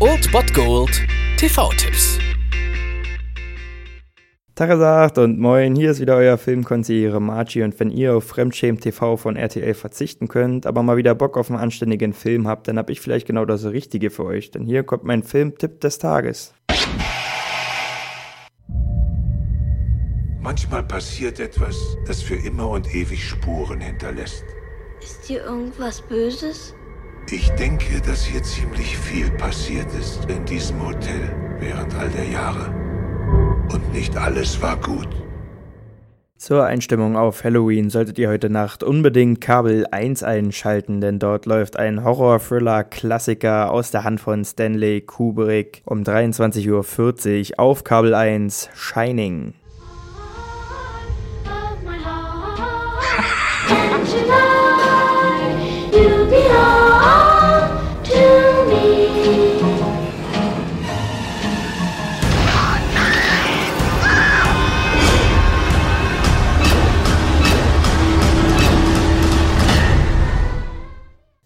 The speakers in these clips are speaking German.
Old Bot Gold TV-Tipps. Tagesagt und moin, hier ist wieder euer Filmkonsigliere Margie und wenn ihr auf Fremdschämen TV von RTL verzichten könnt, aber mal wieder Bock auf einen anständigen Film habt, dann hab ich vielleicht genau das Richtige für euch, denn hier kommt mein Filmtipp des Tages. Manchmal passiert etwas, das für immer und ewig Spuren hinterlässt. Ist hier irgendwas Böses? Ich denke, dass hier ziemlich viel passiert ist in diesem Hotel während all der Jahre. Und nicht alles war gut. Zur Einstimmung auf Halloween solltet ihr heute Nacht unbedingt Kabel 1 einschalten, denn dort läuft ein Horror-Thriller-Klassiker aus der Hand von Stanley Kubrick um 23.40 Uhr auf Kabel 1 Shining.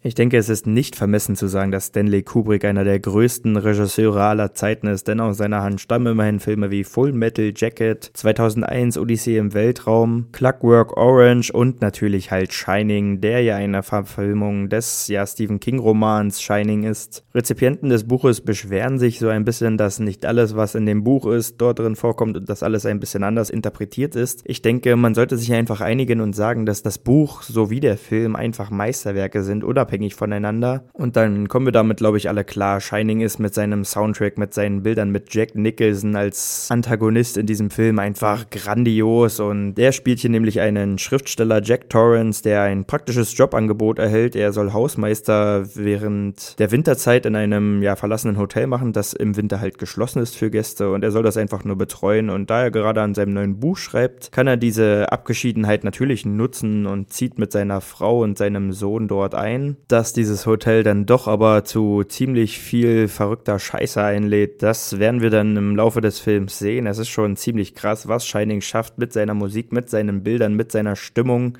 Ich denke, es ist nicht vermessen zu sagen, dass Stanley Kubrick einer der größten Regisseure aller Zeiten ist, denn aus seiner Hand stammen immerhin Filme wie Full Metal Jacket, 2001 Odyssee im Weltraum, Clockwork Orange und natürlich halt Shining, der ja eine Verfilmung des ja Stephen King Romans Shining ist. Rezipienten des Buches beschweren sich so ein bisschen, dass nicht alles, was in dem Buch ist, dort drin vorkommt und dass alles ein bisschen anders interpretiert ist. Ich denke, man sollte sich einfach einigen und sagen, dass das Buch sowie der Film einfach Meisterwerke sind, unabhängig voneinander. Und dann kommen wir damit, glaube ich, alle klar. Shining ist mit seinem Soundtrack, mit seinen Bildern, mit Jack Nicholson als Antagonist in diesem Film einfach grandios. Und der spielt hier nämlich einen Schriftsteller, Jack Torrance, der ein praktisches Jobangebot erhält. Er soll Hausmeister während der Winterzeit in einem ja, verlassenen Hotel machen, das im Winter halt geschlossen ist für Gäste. Und er soll das einfach nur betreuen. Und da er gerade an seinem neuen Buch schreibt, kann er diese Abgeschiedenheit natürlich nutzen und zieht mit seiner Frau und seinem Sohn dort ein dass dieses Hotel dann doch aber zu ziemlich viel verrückter Scheiße einlädt, das werden wir dann im Laufe des Films sehen. Es ist schon ziemlich krass, was Shining schafft mit seiner Musik, mit seinen Bildern, mit seiner Stimmung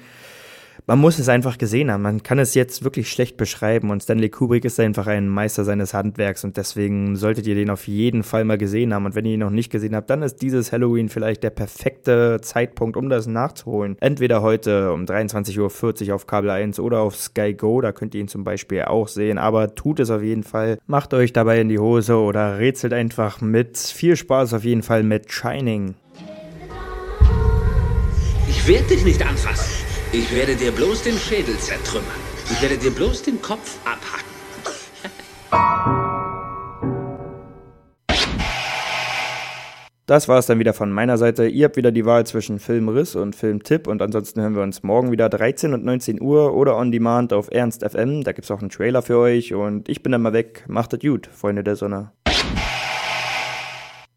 man muss es einfach gesehen haben. Man kann es jetzt wirklich schlecht beschreiben und Stanley Kubrick ist einfach ein Meister seines Handwerks und deswegen solltet ihr den auf jeden Fall mal gesehen haben. Und wenn ihr ihn noch nicht gesehen habt, dann ist dieses Halloween vielleicht der perfekte Zeitpunkt, um das nachzuholen. Entweder heute um 23.40 Uhr auf Kabel 1 oder auf Sky Go, da könnt ihr ihn zum Beispiel auch sehen. Aber tut es auf jeden Fall. Macht euch dabei in die Hose oder rätselt einfach mit. Viel Spaß auf jeden Fall mit Shining. Ich werde dich nicht anfassen. Ich werde dir bloß den Schädel zertrümmern. Ich werde dir bloß den Kopf abhacken. Das war es dann wieder von meiner Seite. Ihr habt wieder die Wahl zwischen Filmriss und Filmtipp und ansonsten hören wir uns morgen wieder 13 und 19 Uhr oder on demand auf Ernst FM. Da gibt es auch einen Trailer für euch und ich bin dann mal weg. Macht es gut, Freunde der Sonne.